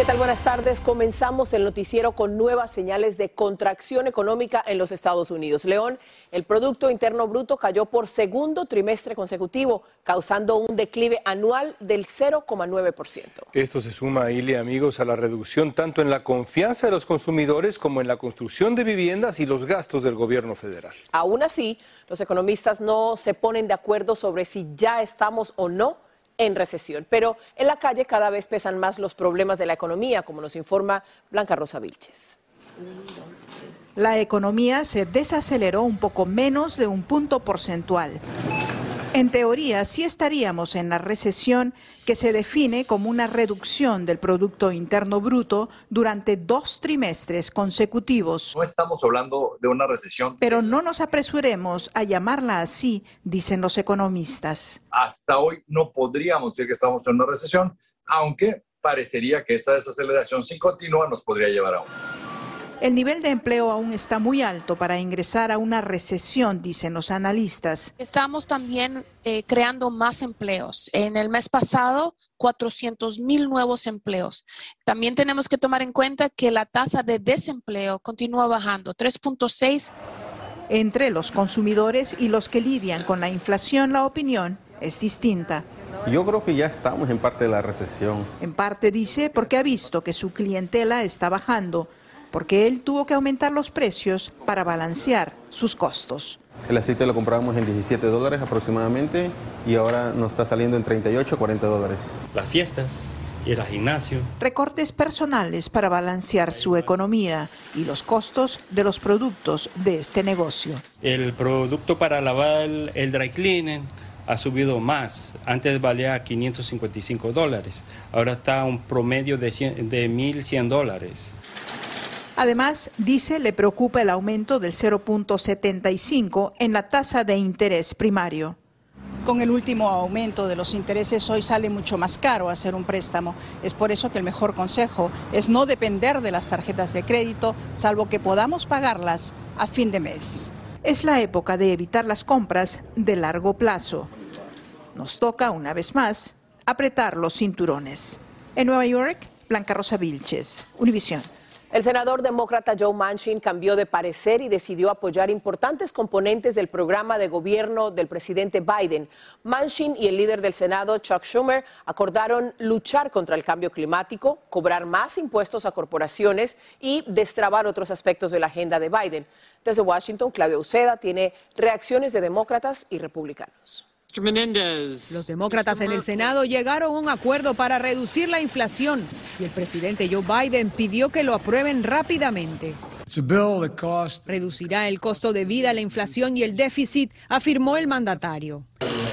¿Qué tal? Buenas tardes. Comenzamos el noticiero con nuevas señales de contracción económica en los Estados Unidos. León, el Producto Interno Bruto cayó por segundo trimestre consecutivo, causando un declive anual del 0,9%. Esto se suma, Ili, amigos, a la reducción tanto en la confianza de los consumidores como en la construcción de viviendas y los gastos del gobierno federal. Aún así, los economistas no se ponen de acuerdo sobre si ya estamos o no en recesión. Pero en la calle cada vez pesan más los problemas de la economía, como nos informa Blanca Rosa Vilches. La economía se desaceleró un poco menos de un punto porcentual. En teoría, sí estaríamos en la recesión que se define como una reducción del Producto Interno Bruto durante dos trimestres consecutivos. No estamos hablando de una recesión. Pero no nos apresuremos a llamarla así, dicen los economistas. Hasta hoy no podríamos decir que estamos en una recesión, aunque parecería que esta desaceleración, si continúa, nos podría llevar a una. El nivel de empleo aún está muy alto para ingresar a una recesión, dicen los analistas. Estamos también eh, creando más empleos. En el mes pasado, 400 mil nuevos empleos. También tenemos que tomar en cuenta que la tasa de desempleo continúa bajando, 3.6. Entre los consumidores y los que lidian con la inflación, la opinión es distinta. Yo creo que ya estamos en parte de la recesión. En parte dice porque ha visto que su clientela está bajando porque él tuvo que aumentar los precios para balancear sus costos. El aceite lo comprábamos en 17 dólares aproximadamente y ahora nos está saliendo en 38 40 dólares. Las fiestas, ir al gimnasio. Recortes personales para balancear su economía y los costos de los productos de este negocio. El producto para lavar el, el dry cleaning ha subido más. Antes valía 555 dólares, ahora está a un promedio de, 100, de 1.100 dólares. Además, dice, le preocupa el aumento del 0.75 en la tasa de interés primario. Con el último aumento de los intereses hoy sale mucho más caro hacer un préstamo. Es por eso que el mejor consejo es no depender de las tarjetas de crédito, salvo que podamos pagarlas a fin de mes. Es la época de evitar las compras de largo plazo. Nos toca, una vez más, apretar los cinturones. En Nueva York, Blanca Rosa Vilches, Univisión. El senador demócrata Joe Manchin cambió de parecer y decidió apoyar importantes componentes del programa de gobierno del presidente Biden. Manchin y el líder del Senado, Chuck Schumer, acordaron luchar contra el cambio climático, cobrar más impuestos a corporaciones y destrabar otros aspectos de la agenda de Biden. Desde Washington, Claudia Uceda tiene reacciones de demócratas y republicanos. Los demócratas en el Senado llegaron a un acuerdo para reducir la inflación y el presidente Joe Biden pidió que lo aprueben rápidamente. Reducirá el costo de vida, la inflación y el déficit, afirmó el mandatario.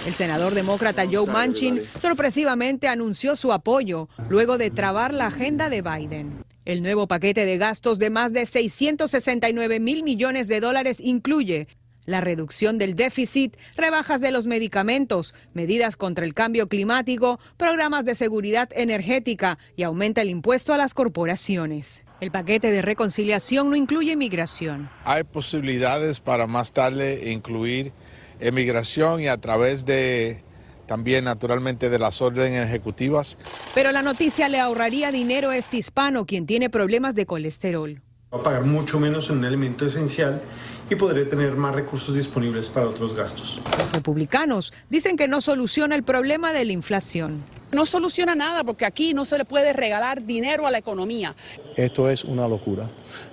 El senador demócrata Joe Manchin sorpresivamente anunció su apoyo luego de trabar la agenda de Biden. El nuevo paquete de gastos de más de 669 mil millones de dólares incluye la reducción del déficit, rebajas de los medicamentos, medidas contra el cambio climático, programas de seguridad energética y aumenta el impuesto a las corporaciones. El paquete de reconciliación no incluye migración. Hay posibilidades para más tarde incluir emigración y a través de también naturalmente de las órdenes ejecutivas. Pero la noticia le ahorraría dinero a este hispano quien tiene problemas de colesterol. Va a pagar mucho menos en un elemento esencial y podré tener más recursos disponibles para otros gastos. Los republicanos dicen que no soluciona el problema de la inflación. No soluciona nada porque aquí no se le puede regalar dinero a la economía. Esto es una locura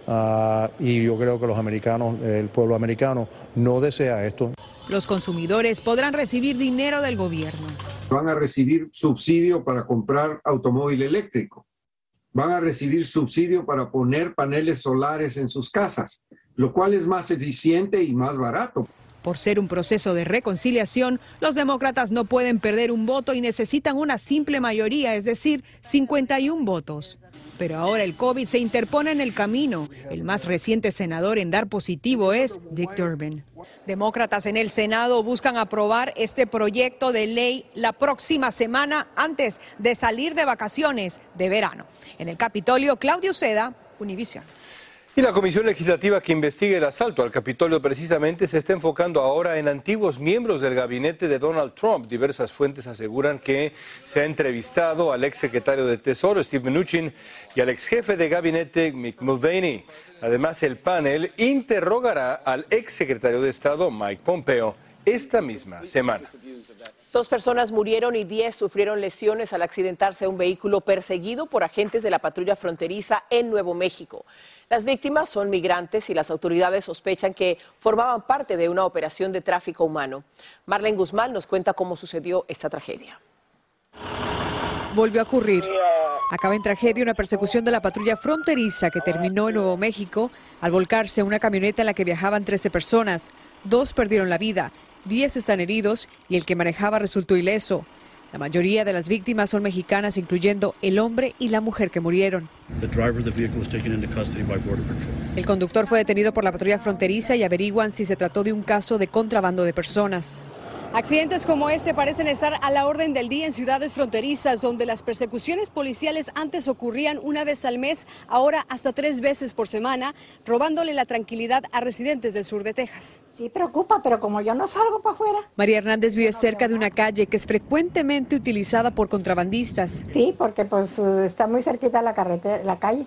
uh, y yo creo que los americanos, el pueblo americano no desea esto. Los consumidores podrán recibir dinero del gobierno. Van a recibir subsidio para comprar automóvil eléctrico. Van a recibir subsidio para poner paneles solares en sus casas, lo cual es más eficiente y más barato. Por ser un proceso de reconciliación, los demócratas no pueden perder un voto y necesitan una simple mayoría, es decir, 51 votos. Pero ahora el COVID se interpone en el camino. El más reciente senador en dar positivo es Dick Durbin. Demócratas en el Senado buscan aprobar este proyecto de ley la próxima semana antes de salir de vacaciones de verano. En el Capitolio, Claudio Seda, Univisión. Y la comisión legislativa que investiga el asalto al Capitolio precisamente se está enfocando ahora en antiguos miembros del gabinete de Donald Trump. Diversas fuentes aseguran que se ha entrevistado al ex secretario de Tesoro, Steve Mnuchin, y al ex jefe de gabinete, Mick Mulvaney. Además, el panel interrogará al ex secretario de Estado, Mike Pompeo, esta misma semana. Dos personas murieron y diez sufrieron lesiones al accidentarse un vehículo perseguido por agentes de la patrulla fronteriza en Nuevo México. Las víctimas son migrantes y las autoridades sospechan que formaban parte de una operación de tráfico humano. Marlene Guzmán nos cuenta cómo sucedió esta tragedia. Volvió a ocurrir. Acaba en tragedia una persecución de la patrulla fronteriza que terminó en Nuevo México al volcarse una camioneta en la que viajaban 13 personas. Dos perdieron la vida, 10 están heridos y el que manejaba resultó ileso. La mayoría de las víctimas son mexicanas, incluyendo el hombre y la mujer que murieron. El conductor fue detenido por la patrulla fronteriza y averiguan si se trató de un caso de contrabando de personas. Accidentes como este parecen estar a la orden del día en ciudades fronterizas, donde las persecuciones policiales antes ocurrían una vez al mes, ahora hasta tres veces por semana, robándole la tranquilidad a residentes del sur de Texas. Sí, preocupa, pero como yo no salgo para afuera. María Hernández vive cerca de una calle que es frecuentemente utilizada por contrabandistas. Sí, porque pues está muy cerquita la carretera, la calle.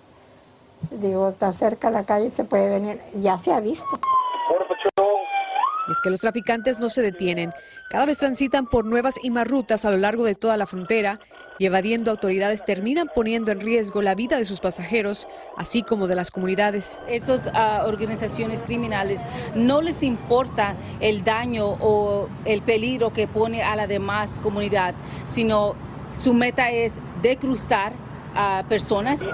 Digo, está cerca la calle, se puede venir, ya se ha visto. Es que los traficantes no se detienen. Cada vez transitan por nuevas y más rutas a lo largo de toda la frontera y evadiendo autoridades terminan poniendo en riesgo la vida de sus pasajeros, así como de las comunidades. Esas uh, organizaciones criminales no les importa el daño o el peligro que pone a la demás comunidad, sino su meta es de cruzar a personas.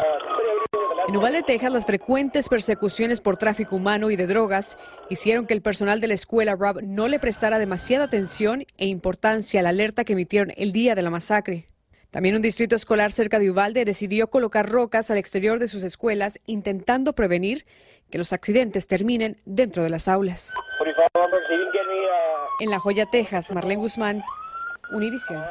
En Uvalde, Texas, las frecuentes persecuciones por tráfico humano y de drogas hicieron que el personal de la escuela Rob no le prestara demasiada atención e importancia a la alerta que emitieron el día de la masacre. También un distrito escolar cerca de Uvalde decidió colocar rocas al exterior de sus escuelas, intentando prevenir que los accidentes terminen dentro de las aulas. En La Joya, Texas, Marlene Guzmán, Univision.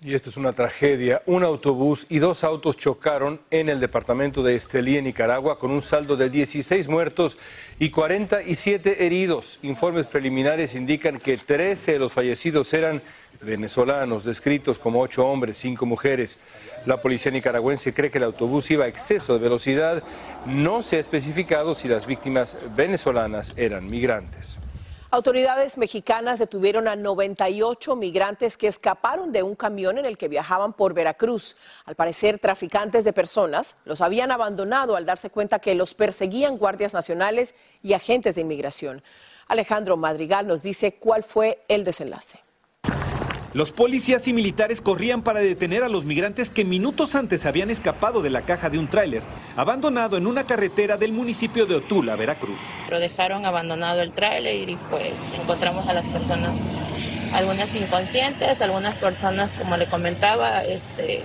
Y esto es una tragedia. Un autobús y dos autos chocaron en el departamento de Estelí, en Nicaragua, con un saldo de 16 muertos y 47 heridos. Informes preliminares indican que 13 de los fallecidos eran venezolanos, descritos como ocho hombres, cinco mujeres. La policía nicaragüense cree que el autobús iba a exceso de velocidad. No se ha especificado si las víctimas venezolanas eran migrantes. Autoridades mexicanas detuvieron a 98 migrantes que escaparon de un camión en el que viajaban por Veracruz. Al parecer, traficantes de personas los habían abandonado al darse cuenta que los perseguían guardias nacionales y agentes de inmigración. Alejandro Madrigal nos dice cuál fue el desenlace. Los policías y militares corrían para detener a los migrantes que minutos antes habían escapado de la caja de un tráiler, abandonado en una carretera del municipio de Otula, Veracruz. Pero dejaron abandonado el tráiler y pues encontramos a las personas, algunas inconscientes, algunas personas, como le comentaba, este,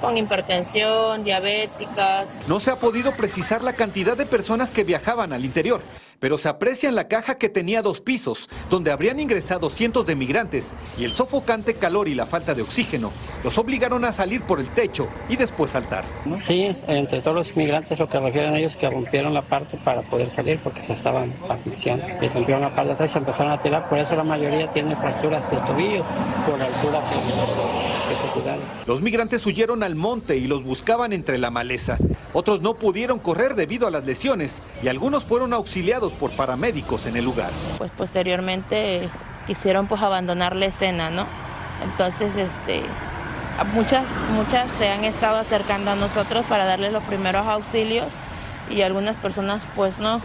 con hipertensión, diabéticas. No se ha podido precisar la cantidad de personas que viajaban al interior pero se aprecia en la caja que tenía dos pisos, donde habrían ingresado cientos de migrantes, y el sofocante calor y la falta de oxígeno los obligaron a salir por el techo y después saltar. Sí, entre todos los migrantes lo que refieren ellos que rompieron la parte para poder salir porque se estaban asfixiando. Y rompieron la parte de atrás y se empezaron a tirar, por eso la mayoría tiene fracturas de tobillo por la altura que, que se tiraron. Los migrantes huyeron al monte y los buscaban entre la maleza. Otros no pudieron correr debido a las lesiones y algunos fueron auxiliados por paramédicos en el lugar. Pues posteriormente quisieron pues abandonar la escena, ¿no? Entonces, este, muchas, muchas se han estado acercando a nosotros para darles los primeros auxilios y algunas personas pues no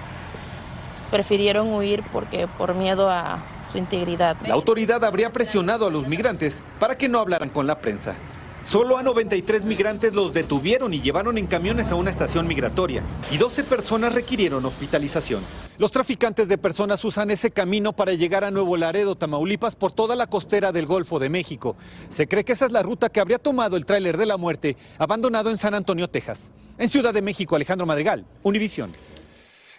prefirieron huir porque por miedo a su integridad. La autoridad habría presionado a los migrantes para que no hablaran con la prensa. Solo a 93 migrantes los detuvieron y llevaron en camiones a una estación migratoria y 12 personas requirieron hospitalización. Los traficantes de personas usan ese camino para llegar a Nuevo Laredo, Tamaulipas, por toda la costera del Golfo de México. Se cree que esa es la ruta que habría tomado el tráiler de la muerte abandonado en San Antonio, Texas. En Ciudad de México, Alejandro Madrigal, Univisión.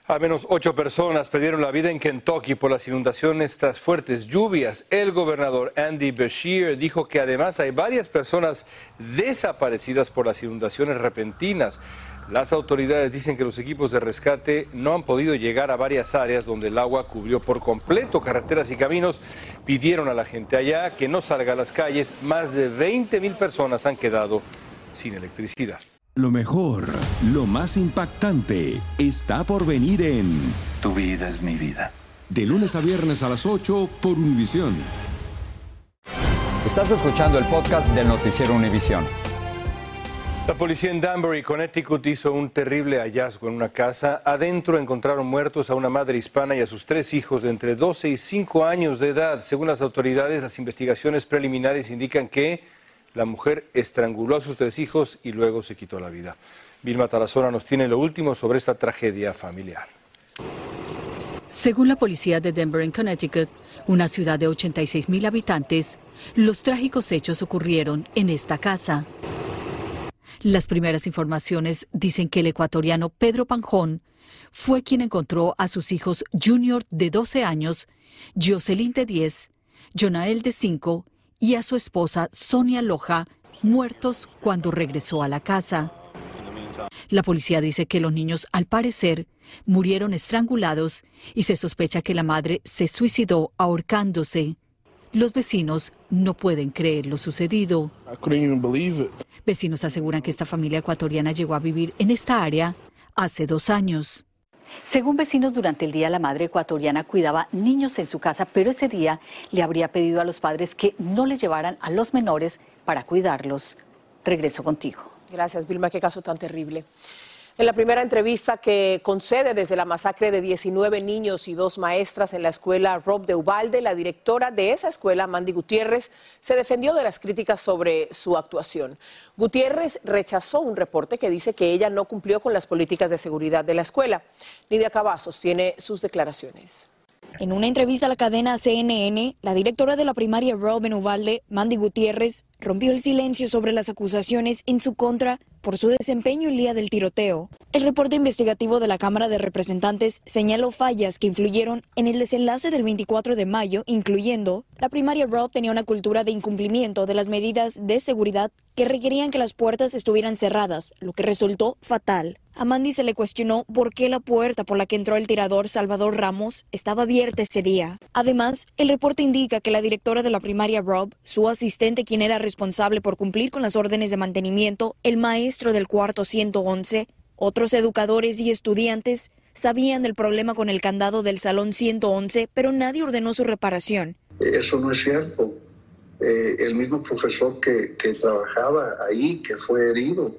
Al menos ocho personas perdieron la vida en Kentucky por las inundaciones tras fuertes lluvias. El gobernador Andy Beshear dijo que además hay varias personas desaparecidas por las inundaciones repentinas. Las autoridades dicen que los equipos de rescate no han podido llegar a varias áreas donde el agua cubrió por completo carreteras y caminos. Pidieron a la gente allá que no salga a las calles. Más de 20 mil personas han quedado sin electricidad. Lo mejor, lo más impactante, está por venir en Tu vida es mi vida. De lunes a viernes a las 8 por Univisión. Estás escuchando el podcast del noticiero Univisión. La policía en Danbury, Connecticut, hizo un terrible hallazgo en una casa. Adentro encontraron muertos a una madre hispana y a sus tres hijos de entre 12 y 5 años de edad. Según las autoridades, las investigaciones preliminares indican que la mujer estranguló a sus tres hijos y luego se quitó la vida. Vilma Tarazona nos tiene lo último sobre esta tragedia familiar. Según la policía de Denver, en Connecticut, una ciudad de 86 mil habitantes, los trágicos hechos ocurrieron en esta casa. Las primeras informaciones dicen que el ecuatoriano Pedro Panjón fue quien encontró a sus hijos Junior de 12 años, Jocelyn de 10, Jonael de 5 y a su esposa Sonia Loja muertos cuando regresó a la casa. La policía dice que los niños, al parecer, murieron estrangulados y se sospecha que la madre se suicidó ahorcándose. Los vecinos no pueden creer lo sucedido. Vecinos aseguran que esta familia ecuatoriana llegó a vivir en esta área hace dos años. Según vecinos, durante el día la madre ecuatoriana cuidaba niños en su casa, pero ese día le habría pedido a los padres que no le llevaran a los menores para cuidarlos. Regreso contigo. Gracias, Vilma. Qué caso tan terrible. En la primera entrevista que concede desde la masacre de 19 niños y dos maestras en la escuela Rob de Ubalde, la directora de esa escuela, Mandy Gutiérrez, se defendió de las críticas sobre su actuación. Gutiérrez rechazó un reporte que dice que ella no cumplió con las políticas de seguridad de la escuela. Nidia Cavazos tiene sus declaraciones. En una entrevista a la cadena CNN, la directora de la primaria Rob en Ubalde, Mandy Gutiérrez, rompió el silencio sobre las acusaciones en su contra por su desempeño el día del tiroteo. El reporte investigativo de la Cámara de Representantes señaló fallas que influyeron en el desenlace del 24 de mayo, incluyendo la primaria Rob tenía una cultura de incumplimiento de las medidas de seguridad que requerían que las puertas estuvieran cerradas, lo que resultó fatal. A se le cuestionó por qué la puerta por la que entró el tirador Salvador Ramos estaba abierta ese día. Además, el reporte indica que la directora de la primaria Rob, su asistente quien era responsable por cumplir con las órdenes de mantenimiento, el maestro del cuarto 111, otros educadores y estudiantes sabían del problema con el candado del salón 111, pero nadie ordenó su reparación. Eso no es cierto. Eh, el mismo profesor que, que trabajaba ahí, que fue herido,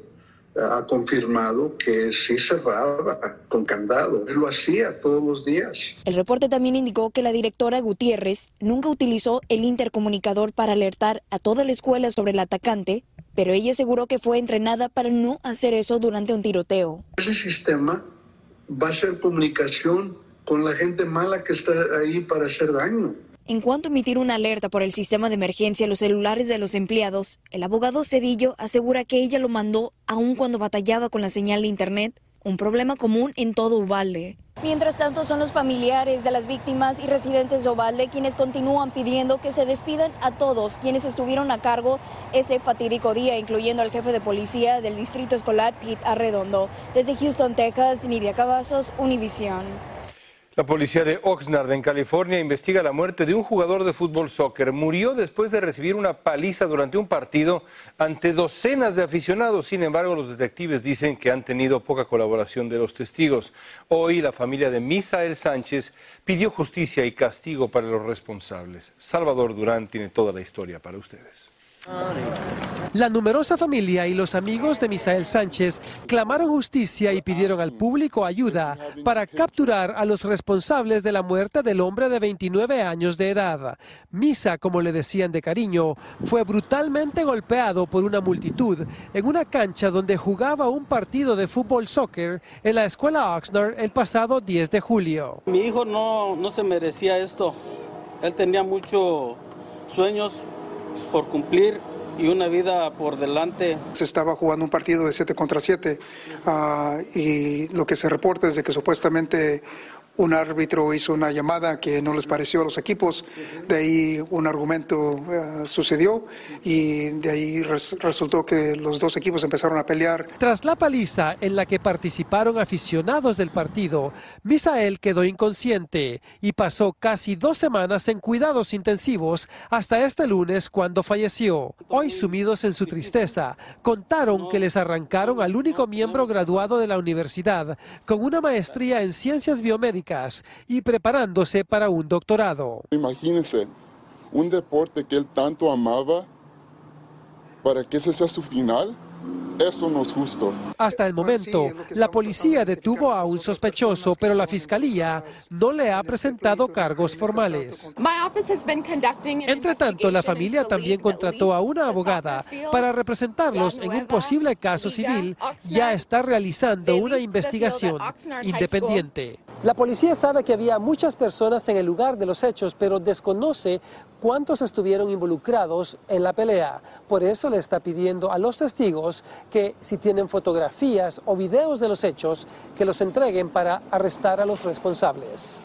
ha confirmado que sí cerraba con candado. Él lo hacía todos los días. El reporte también indicó que la directora Gutiérrez nunca utilizó el intercomunicador para alertar a toda la escuela sobre el atacante, pero ella aseguró que fue entrenada para no hacer eso durante un tiroteo. Ese sistema va a ser comunicación con la gente mala que está ahí para hacer daño. En cuanto a emitir una alerta por el sistema de emergencia a los celulares de los empleados, el abogado Cedillo asegura que ella lo mandó aun cuando batallaba con la señal de Internet, un problema común en todo Ubalde. Mientras tanto, son los familiares de las víctimas y residentes de Ovalde quienes continúan pidiendo que se despidan a todos quienes estuvieron a cargo ese fatídico día, incluyendo al jefe de policía del distrito escolar, Pete Arredondo. Desde Houston, Texas, Nidia Cavazos, Univisión. La policía de Oxnard, en California, investiga la muerte de un jugador de fútbol soccer. Murió después de recibir una paliza durante un partido ante docenas de aficionados. Sin embargo, los detectives dicen que han tenido poca colaboración de los testigos. Hoy, la familia de Misael Sánchez pidió justicia y castigo para los responsables. Salvador Durán tiene toda la historia para ustedes. La numerosa familia y los amigos de Misael Sánchez clamaron justicia y pidieron al público ayuda para capturar a los responsables de la muerte del hombre de 29 años de edad. Misa, como le decían de cariño, fue brutalmente golpeado por una multitud en una cancha donde jugaba un partido de fútbol soccer en la escuela Oxnard el pasado 10 de julio. Mi hijo no, no se merecía esto. Él tenía muchos sueños por cumplir y una vida por delante. Se estaba jugando un partido de 7 contra 7 ah, y lo que se reporta es de que supuestamente un árbitro hizo una llamada que no les pareció a los equipos, de ahí un argumento eh, sucedió y de ahí resultó que los dos equipos empezaron a pelear. Tras la paliza en la que participaron aficionados del partido, Misael quedó inconsciente y pasó casi dos semanas en cuidados intensivos hasta este lunes cuando falleció. Hoy sumidos en su tristeza, contaron que les arrancaron al único miembro graduado de la universidad con una maestría en ciencias biomédicas y preparándose para un doctorado. Imagínense, un deporte que él tanto amaba, para que ese sea su final, eso no es justo. Hasta el momento, la policía detuvo a un sospechoso, pero la fiscalía no le ha presentado cargos formales. Entre tanto, la familia también contrató a una abogada para representarlos en un posible caso civil. Ya está realizando una investigación independiente. La policía sabe que había muchas personas en el lugar de los hechos, pero desconoce cuántos estuvieron involucrados en la pelea. Por eso le está pidiendo a los testigos que si tienen fotografías o videos de los hechos, que los entreguen para arrestar a los responsables.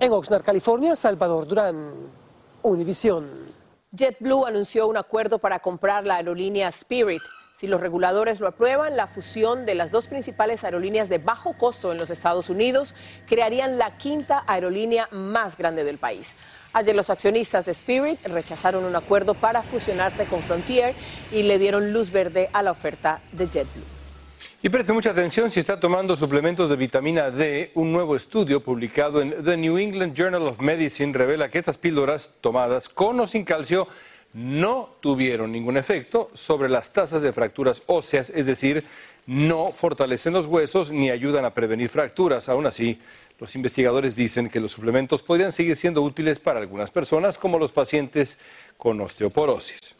En Oxnard, California, Salvador Durán, Univisión. JetBlue anunció un acuerdo para comprar la aerolínea Spirit. Si los reguladores lo aprueban, la fusión de las dos principales aerolíneas de bajo costo en los Estados Unidos crearían la quinta aerolínea más grande del país. Ayer los accionistas de Spirit rechazaron un acuerdo para fusionarse con Frontier y le dieron luz verde a la oferta de JetBlue. Y preste mucha atención si está tomando suplementos de vitamina D. Un nuevo estudio publicado en The New England Journal of Medicine revela que estas píldoras tomadas con o sin calcio no tuvieron ningún efecto sobre las tasas de fracturas óseas, es decir, no fortalecen los huesos ni ayudan a prevenir fracturas. Aún así, los investigadores dicen que los suplementos podrían seguir siendo útiles para algunas personas, como los pacientes con osteoporosis.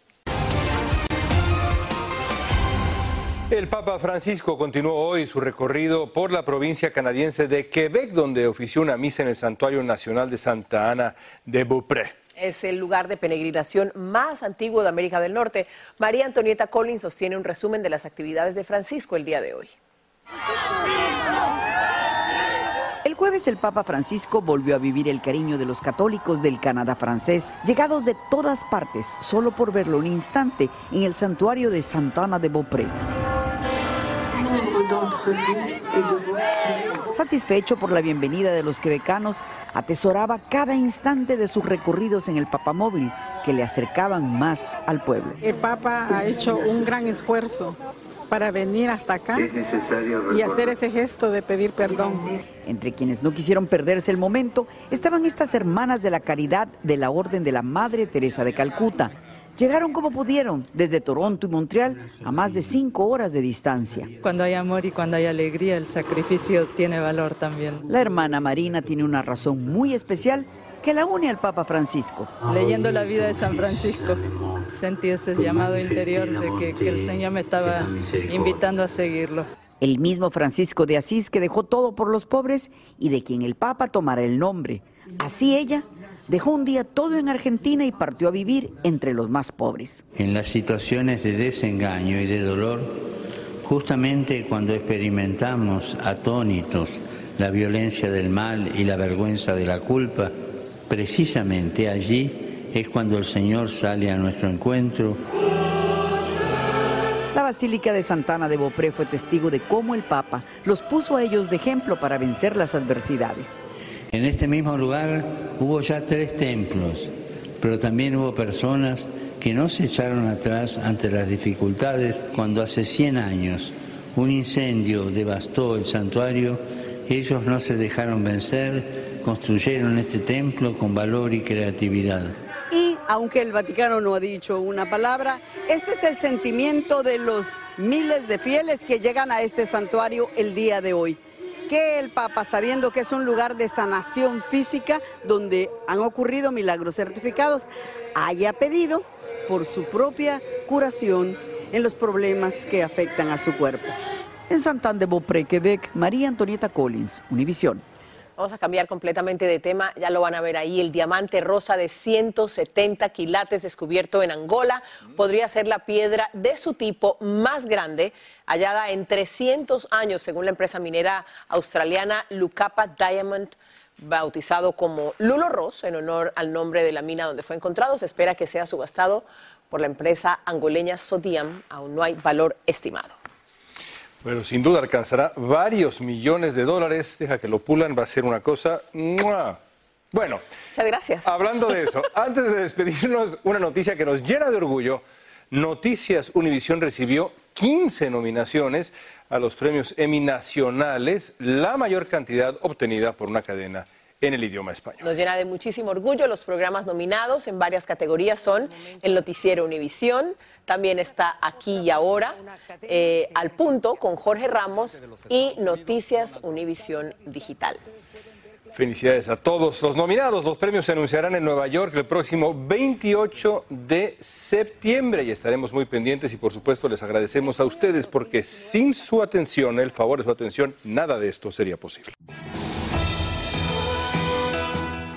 El Papa Francisco continuó hoy su recorrido por la provincia canadiense de Quebec, donde ofició una misa en el Santuario Nacional de Santa Ana de Beaupré. Es el lugar de peregrinación más antiguo de América del Norte. María Antonieta Collins sostiene un resumen de las actividades de Francisco el día de hoy. El jueves el Papa Francisco volvió a vivir el cariño de los católicos del Canadá francés, llegados de todas partes solo por verlo un instante en el santuario de Santana de Beaupré. Satisfecho por la bienvenida de los quebecanos, atesoraba cada instante de sus recorridos en el papamóvil que le acercaban más al pueblo. El Papa ha hecho un gran esfuerzo para venir hasta acá y hacer ese gesto de pedir perdón. Entre quienes no quisieron perderse el momento estaban estas hermanas de la caridad de la Orden de la Madre Teresa de Calcuta. Llegaron como pudieron, desde Toronto y Montreal, a más de cinco horas de distancia. Cuando hay amor y cuando hay alegría, el sacrificio tiene valor también. La hermana Marina tiene una razón muy especial que la une al Papa Francisco. Leyendo la vida de San Francisco, sentí ese llamado interior de que, el Señor me estaba invitando a seguirlo. El mismo Francisco de Asís que dejó todo por los pobres y de quien el Papa tomara el nombre. Así ella dejó un día todo en Argentina y partió a vivir entre los más pobres. En las situaciones de desengaño y de dolor, justamente cuando experimentamos atónitos la violencia del mal y la vergüenza de la culpa, Precisamente allí es cuando el Señor sale a nuestro encuentro. La Basílica de Santana de Beaupré fue testigo de cómo el Papa los puso a ellos de ejemplo para vencer las adversidades. En este mismo lugar hubo ya tres templos, pero también hubo personas que no se echaron atrás ante las dificultades cuando hace 100 años un incendio devastó el santuario. Ellos no se dejaron vencer, construyeron este templo con valor y creatividad. Y aunque el Vaticano no ha dicho una palabra, este es el sentimiento de los miles de fieles que llegan a este santuario el día de hoy. Que el Papa, sabiendo que es un lugar de sanación física donde han ocurrido milagros certificados, haya pedido por su propia curación en los problemas que afectan a su cuerpo. En Santander de Beaupré, Quebec, María Antonieta Collins, Univisión. Vamos a cambiar completamente de tema, ya lo van a ver ahí, el diamante rosa de 170 quilates descubierto en Angola podría ser la piedra de su tipo más grande, hallada en 300 años, según la empresa minera australiana Lucapa Diamond bautizado como Lulo Ross en honor al nombre de la mina donde fue encontrado. Se espera que sea subastado por la empresa angoleña Sodiam. Aún no hay valor estimado. Bueno, sin duda alcanzará varios millones de dólares. Deja que lo pulan, va a ser una cosa. Bueno, muchas gracias. Hablando de eso, antes de despedirnos, una noticia que nos llena de orgullo. Noticias Univisión recibió 15 nominaciones a los premios Emmy nacionales, la mayor cantidad obtenida por una cadena en el idioma español. Nos llena de muchísimo orgullo. Los programas nominados en varias categorías son el Noticiero Univisión, también está Aquí y Ahora, eh, Al Punto con Jorge Ramos y Noticias Univisión Digital. Felicidades a todos los nominados. Los premios se anunciarán en Nueva York el próximo 28 de septiembre y estaremos muy pendientes y por supuesto les agradecemos a ustedes porque sin su atención, el favor de su atención, nada de esto sería posible.